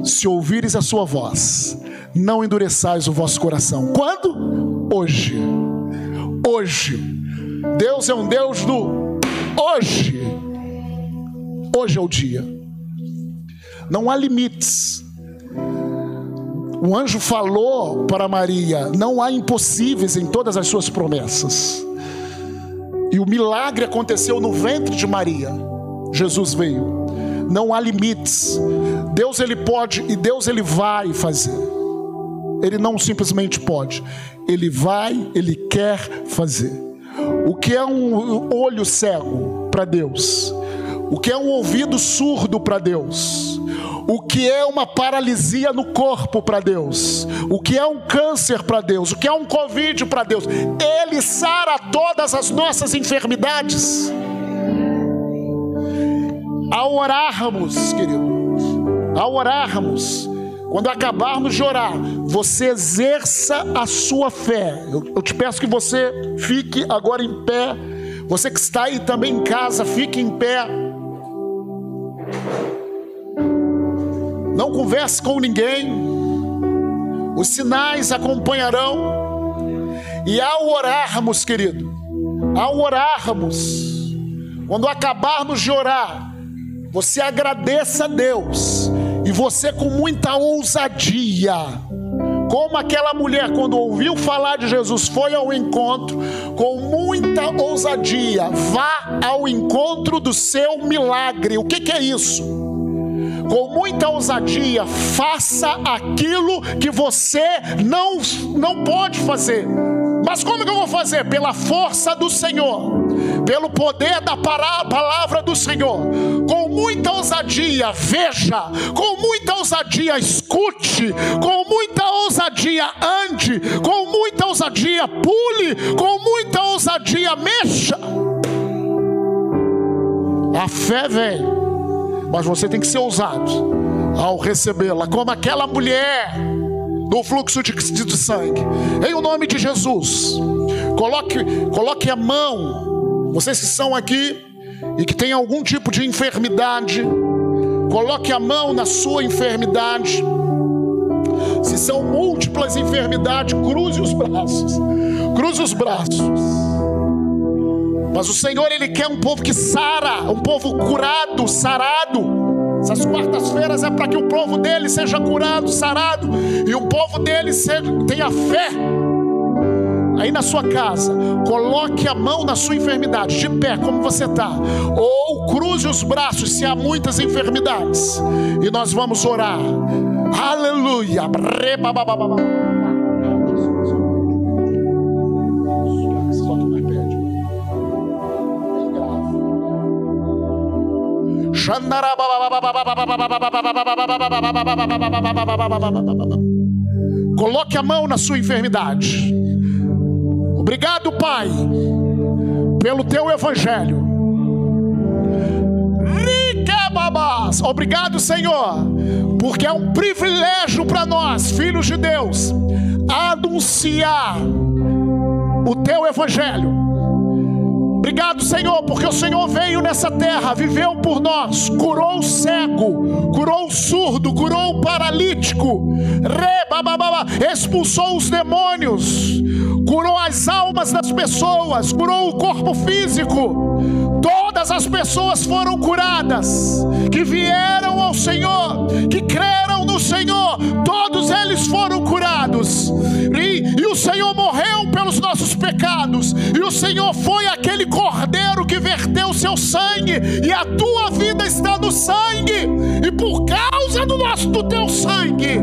se ouvires a sua voz, não endureçais o vosso coração. Quando? Hoje. Hoje. Deus é um Deus do hoje. Hoje é o dia. Não há limites. O anjo falou para Maria: não há impossíveis em todas as suas promessas. E o milagre aconteceu no ventre de Maria. Jesus veio. Não há limites. Deus ele pode e Deus ele vai fazer. Ele não simplesmente pode. Ele vai, ele quer fazer. O que é um olho cego para Deus? O que é um ouvido surdo para Deus? O que é uma paralisia no corpo para Deus? O que é um câncer para Deus? O que é um Covid para Deus? Ele sara todas as nossas enfermidades. Ao orarmos, querido, ao orarmos, quando acabarmos de orar, você exerça a sua fé. Eu, eu, te peço que você fique agora em pé. Você que está aí também em casa, fique em pé. Não converse com ninguém. Os sinais acompanharão. E ao orarmos, querido, ao orarmos, quando acabarmos de orar, você agradeça a Deus você com muita ousadia, como aquela mulher, quando ouviu falar de Jesus, foi ao encontro, com muita ousadia, vá ao encontro do seu milagre. O que, que é isso? com muita ousadia, faça aquilo que você não, não pode fazer. Mas como que eu vou fazer? Pela força do Senhor, pelo poder da palavra do Senhor, com muita ousadia, veja, com muita ousadia, escute, com muita ousadia, ande, com muita ousadia, pule, com muita ousadia, mexa. A fé vem, mas você tem que ser ousado ao recebê-la, como aquela mulher do fluxo de, de sangue. Em o nome de Jesus, coloque, coloque a mão, vocês que estão aqui e que têm algum tipo de enfermidade, coloque a mão na sua enfermidade. Se são múltiplas enfermidades, cruze os braços. Cruze os braços. Mas o Senhor, Ele quer um povo que sara, um povo curado, sarado. Essas quartas-feiras é para que o povo dele seja curado, sarado, e o povo dele seja, tenha fé. Aí na sua casa, coloque a mão na sua enfermidade, de pé, como você está, ou cruze os braços se há muitas enfermidades, e nós vamos orar. Aleluia. Coloque a mão na sua enfermidade. Obrigado, Pai, pelo teu evangelho. Obrigado, Senhor, porque é um privilégio para nós, filhos de Deus, anunciar o teu evangelho Obrigado, Senhor, porque o Senhor veio nessa terra, viveu por nós, curou o cego, curou o surdo, curou o paralítico, expulsou os demônios, curou as almas das pessoas, curou o corpo físico. Todas as pessoas foram curadas que vieram ao Senhor, pecados, e o Senhor foi aquele cordeiro que verteu seu sangue, e a tua vida está no sangue, e por causa do nosso do teu sangue,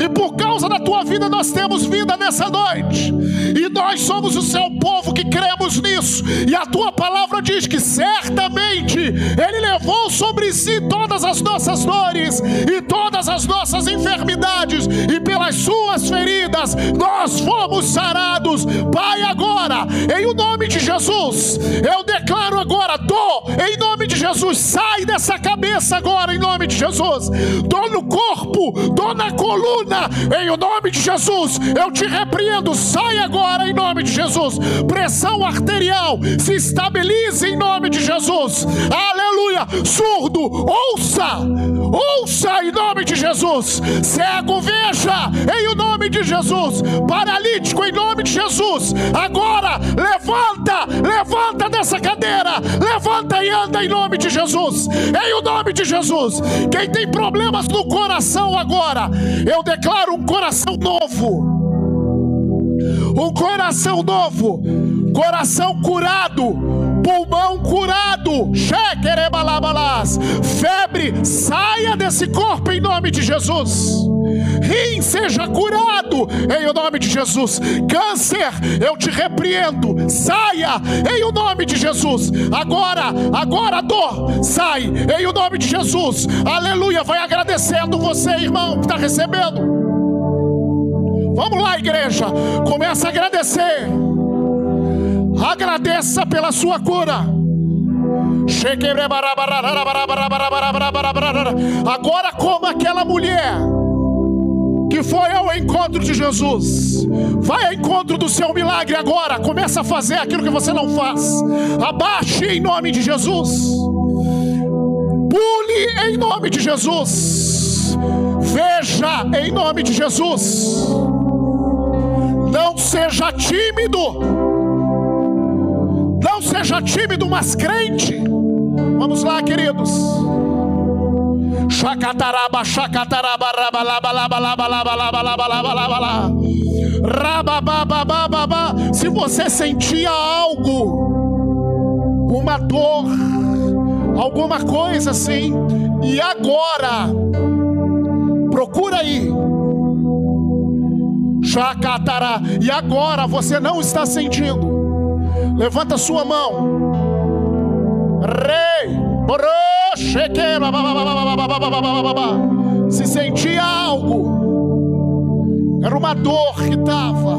e por causa da tua vida nós temos vida nessa noite. E nós somos o seu povo que cremos nisso. E a tua palavra diz que certamente ele levou sobre si todas as nossas dores e todas as nossas enfermidades e pelas suas feridas nós fomos sarados. Pai, agora, em o nome de Jesus, eu declaro agora dor em nome de Jesus sai dessa cabeça agora, em nome de Jesus. Dor no corpo, dor na coluna, em nome de Jesus. Eu te repreendo, sai agora, em nome de Jesus. Pressão arterial, se estabilize em nome de Jesus. Aleluia. Surdo, ouça, ouça em nome de Jesus. Cego, veja, em nome de Jesus. Paralítico, em nome de Jesus. Agora, levanta, levanta dessa cadeira, levanta e anda em nome de Jesus. Em o nome de Jesus. Quem tem problemas no coração agora, eu declaro um coração novo. Um coração novo, coração curado, pulmão curado, febre, saia desse corpo em nome de Jesus. Rim seja curado em o nome de Jesus. Câncer, eu te repreendo, saia em o nome de Jesus. Agora, agora dor, sai em o nome de Jesus. Aleluia, vai agradecendo você, irmão, que está recebendo. Vamos lá, igreja, começa a agradecer. Agradeça pela sua cura. Agora, como aquela mulher que foi ao encontro de Jesus, vai ao encontro do seu milagre agora. Começa a fazer aquilo que você não faz. Abaixe em nome de Jesus. Pule em nome de Jesus. Veja em nome de Jesus. Não seja tímido. Não seja tímido, mas crente. Vamos lá, queridos. Chacataraba, chacataraba, rabalaba, laba, laba, laba. Se você sentia algo, uma dor, alguma coisa assim, e agora, procura aí. Chacatará, e agora você não está sentindo Levanta sua mão. Rei. Se sentia algo. Era uma dor que estava.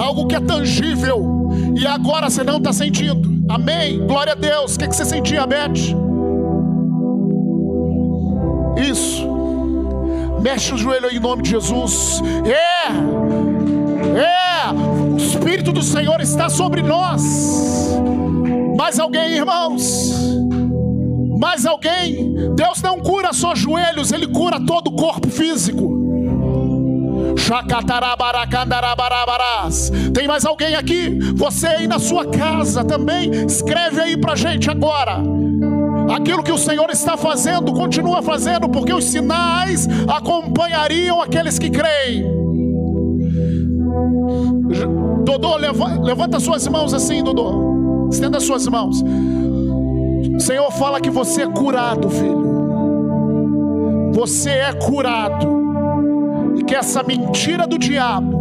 Algo que é tangível. E agora você não está sentindo. Amém. Glória a Deus. O que, que você sentia, Beth? Isso. Mexe o joelho em nome de Jesus. É. É, o Espírito do Senhor está sobre nós. Mais alguém, irmãos? Mais alguém? Deus não cura só joelhos, Ele cura todo o corpo físico. Tem mais alguém aqui? Você aí na sua casa também? Escreve aí pra gente agora. Aquilo que o Senhor está fazendo, continua fazendo, porque os sinais acompanhariam aqueles que creem. Dodô, levanta suas mãos assim, Dodô. Estenda suas mãos. O Senhor fala que você é curado, filho. Você é curado. E que essa mentira do diabo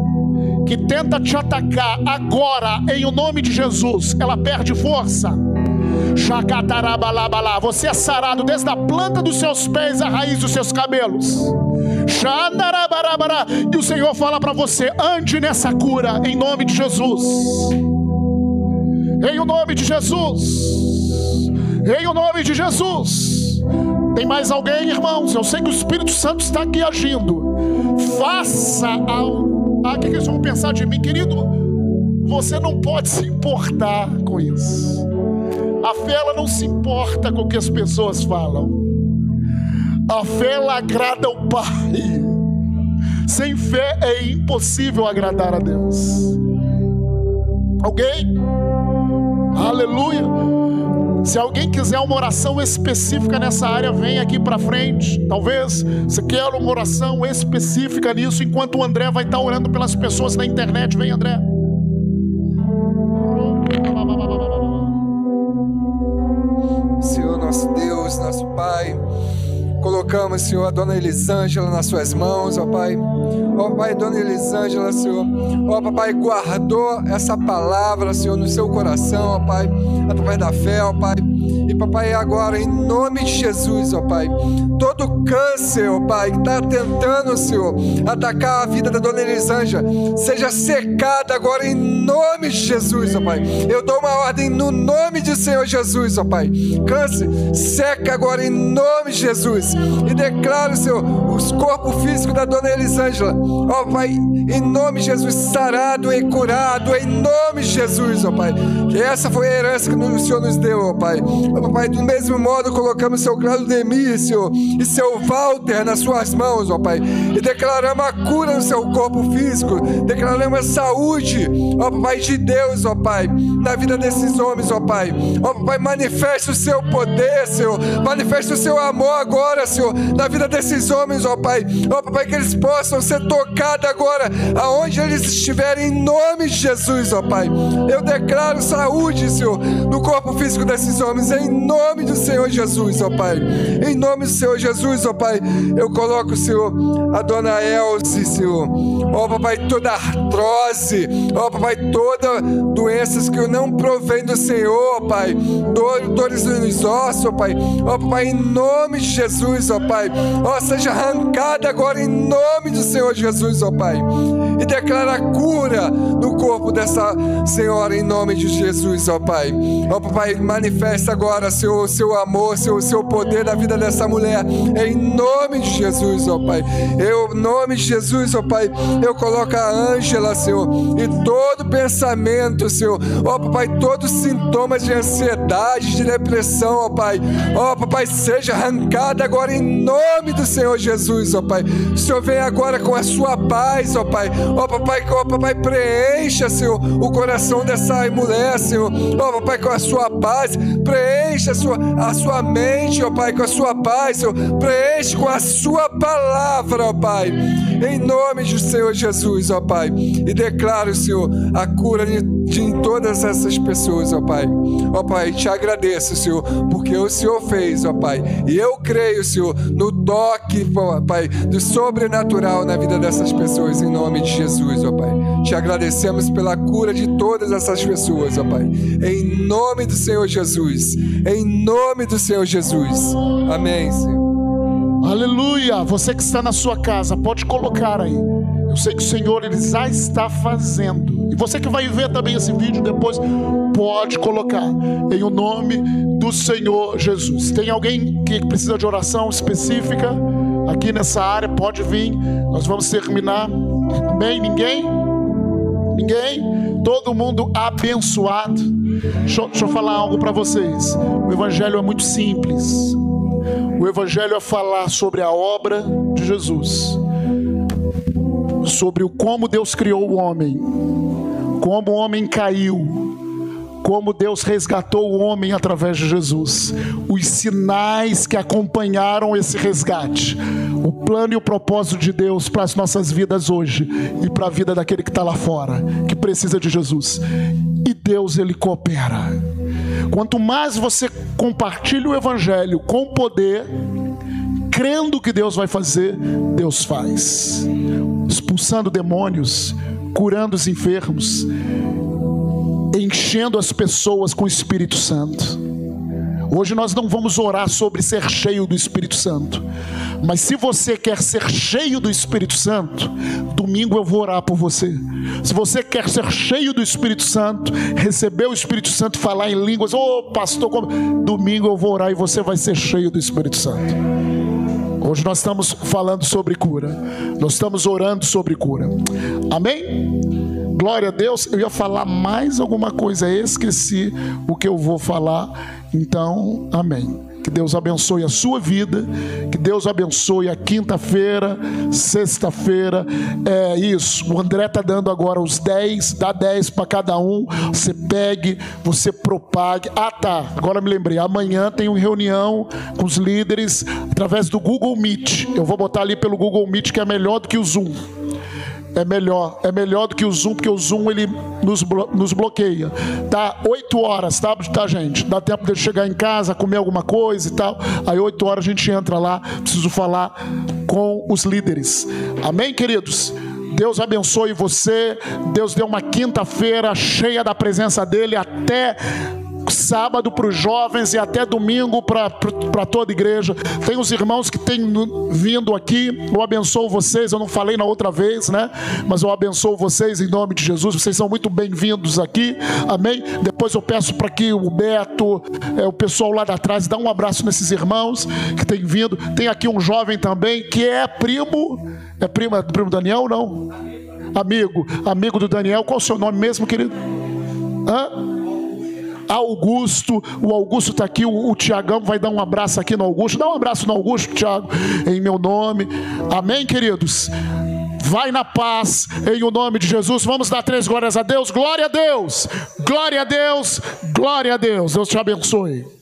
que tenta te atacar agora, em o nome de Jesus, ela perde força. Você é sarado desde a planta dos seus pés à raiz dos seus cabelos. E o Senhor fala para você: ande nessa cura em nome de Jesus. Em o nome de Jesus. Em o nome de Jesus. Tem mais alguém, irmãos? Eu sei que o Espírito Santo está aqui agindo. Faça algo. Ah, o que eles vão pensar de mim, querido? Você não pode se importar com isso. A fé ela não se importa com o que as pessoas falam. A fé ela agrada o Pai. Sem fé é impossível agradar a Deus. Alguém? Aleluia. Se alguém quiser uma oração específica nessa área, vem aqui para frente. Talvez você queira uma oração específica nisso, enquanto o André vai estar orando pelas pessoas na internet. Vem, André. Colocamos, Senhor, a dona Elisângela nas suas mãos, ó Pai. Ó Pai, dona Elisângela, Senhor. Ó Papai, guardou essa palavra, Senhor, no seu coração, ó Pai, através da fé, ó Pai. E papai, agora, em nome de Jesus, ó Pai, todo câncer, ó Pai, que está tentando, Senhor, atacar a vida da dona Elisângela, seja secada agora em nome de Jesus, ó Pai. Eu dou uma ordem no nome de Senhor Jesus, ó Pai. Câncer, seca agora em nome de Jesus. E declaro, Senhor, os corpos físicos da dona Elisângela, ó Pai, em nome de Jesus, sarado e curado, em nome de Jesus, ó Pai. Que essa foi a herança que o Senhor nos deu, ó Pai. Ó Pai, do mesmo modo colocamos seu Claudio Demir, Senhor, e seu Walter nas suas mãos, ó Pai. E declaramos a cura no seu corpo físico, declaramos a saúde, ó Pai de Deus, ó Pai, na vida desses homens, ó Pai. Ó Pai, manifeste o seu poder, Senhor. Manifeste o seu amor agora, Senhor, na vida desses homens, ó Pai. Ó Pai, que eles possam ser tocados agora, aonde eles estiverem, em nome de Jesus, ó Pai. Eu declaro saúde, Senhor, no corpo físico desses homens, em nome do Senhor Jesus, ó Pai. Em nome do Senhor Jesus, ó Pai, eu coloco, Senhor, a dona Elsie, Senhor. Ó Papai, toda artrose, ó Papai, toda doenças que não provém do Senhor, ó Pai. Dor, dores nos ossos, ó Pai. Ó Papai, em nome de Jesus, ó Pai. Ó, seja arrancada agora em nome do Senhor Jesus, ó Pai. E declara cura no corpo dessa senhora em nome de Jesus, ó Pai. Ó Papai, manifesta agora seu, seu amor, seu, seu poder na vida dessa mulher, em nome de Jesus, ó Pai. Eu, em nome de Jesus, ó Pai, eu coloco a Ângela, Senhor, e todo pensamento, Senhor, ó Papai, todos os sintomas de ansiedade, de depressão, ó Pai, ó Papai, seja arrancada agora em nome do Senhor Jesus, ó Pai. O Senhor vem agora com a sua paz, ó Pai, ó Papai, ó Papai, preencha, Senhor, o coração dessa mulher, Senhor, ó Papai, com a sua paz, preencha a sua, a sua mente, ó Pai, com a sua paz, Senhor, preenche com a sua palavra, ó Pai, em nome do Senhor Jesus, ó Pai, e declaro, Senhor, a cura de, de todas essas pessoas, ó Pai, ó Pai, te agradeço, Senhor, porque o Senhor fez, ó Pai, e eu creio, Senhor, no toque, ó Pai, do sobrenatural na vida dessas pessoas, em nome de Jesus, ó Pai, te agradecemos pela cura de todas essas pessoas, ó Pai, em nome do Senhor Jesus, em nome do Senhor Jesus, amém, Senhor. Aleluia! Você que está na sua casa, pode colocar aí. Eu sei que o Senhor ele já está fazendo. E você que vai ver também esse vídeo depois, pode colocar em o nome do Senhor Jesus. Tem alguém que precisa de oração específica aqui nessa área? Pode vir. Nós vamos terminar. Amém? Ninguém? Ninguém? Todo mundo abençoado. Deixa, deixa eu falar algo para vocês. O Evangelho é muito simples. O Evangelho é falar sobre a obra de Jesus, sobre o como Deus criou o homem, como o homem caiu, como Deus resgatou o homem através de Jesus, os sinais que acompanharam esse resgate, o plano e o propósito de Deus para as nossas vidas hoje e para a vida daquele que está lá fora, que precisa de Jesus. E Deus, ele coopera. Quanto mais você compartilha o Evangelho com poder, crendo que Deus vai fazer, Deus faz. Expulsando demônios, curando os enfermos, enchendo as pessoas com o Espírito Santo. Hoje nós não vamos orar sobre ser cheio do Espírito Santo. Mas se você quer ser cheio do Espírito Santo, domingo eu vou orar por você. Se você quer ser cheio do Espírito Santo, receber o Espírito Santo, falar em línguas, ô oh, pastor, como... domingo eu vou orar e você vai ser cheio do Espírito Santo. Hoje nós estamos falando sobre cura. Nós estamos orando sobre cura. Amém? Glória a Deus. Eu ia falar mais alguma coisa, esqueci o que eu vou falar. Então, amém. Que Deus abençoe a sua vida, que Deus abençoe a quinta-feira, sexta-feira. É isso. O André tá dando agora os 10, dá 10 para cada um. Você pegue, você propague. Ah, tá. Agora me lembrei. Amanhã tem uma reunião com os líderes através do Google Meet. Eu vou botar ali pelo Google Meet que é melhor do que o Zoom É melhor, é melhor do que o Zoom, porque o Zoom ele nos, nos bloqueia. Tá? Oito horas, tá, tá, gente? Dá tempo de chegar em casa, comer alguma coisa e tal. Aí oito horas a gente entra lá, preciso falar com os líderes. Amém, queridos? Deus abençoe você. Deus deu uma quinta-feira cheia da presença dEle até sábado para os jovens e até domingo para toda a igreja. Tem os irmãos que têm vindo aqui. Eu abençoo vocês. Eu não falei na outra vez, né? Mas eu abençoo vocês em nome de Jesus. Vocês são muito bem-vindos aqui. Amém? Depois eu peço para que o Beto, é, o pessoal lá da trás, dá um abraço nesses irmãos que têm vindo. Tem aqui um jovem também que é primo. É primo, é primo Daniel não? Amigo, amigo do Daniel. Qual o seu nome mesmo, querido? Hã? Augusto. O Augusto está aqui, o, o Tiagão vai dar um abraço aqui no Augusto. Dá um abraço no Augusto, Tiago, em meu nome. Amém, queridos? Vai na paz, em o nome de Jesus. Vamos dar três glórias a Deus. Glória a Deus, glória a Deus, glória a Deus. Deus te abençoe.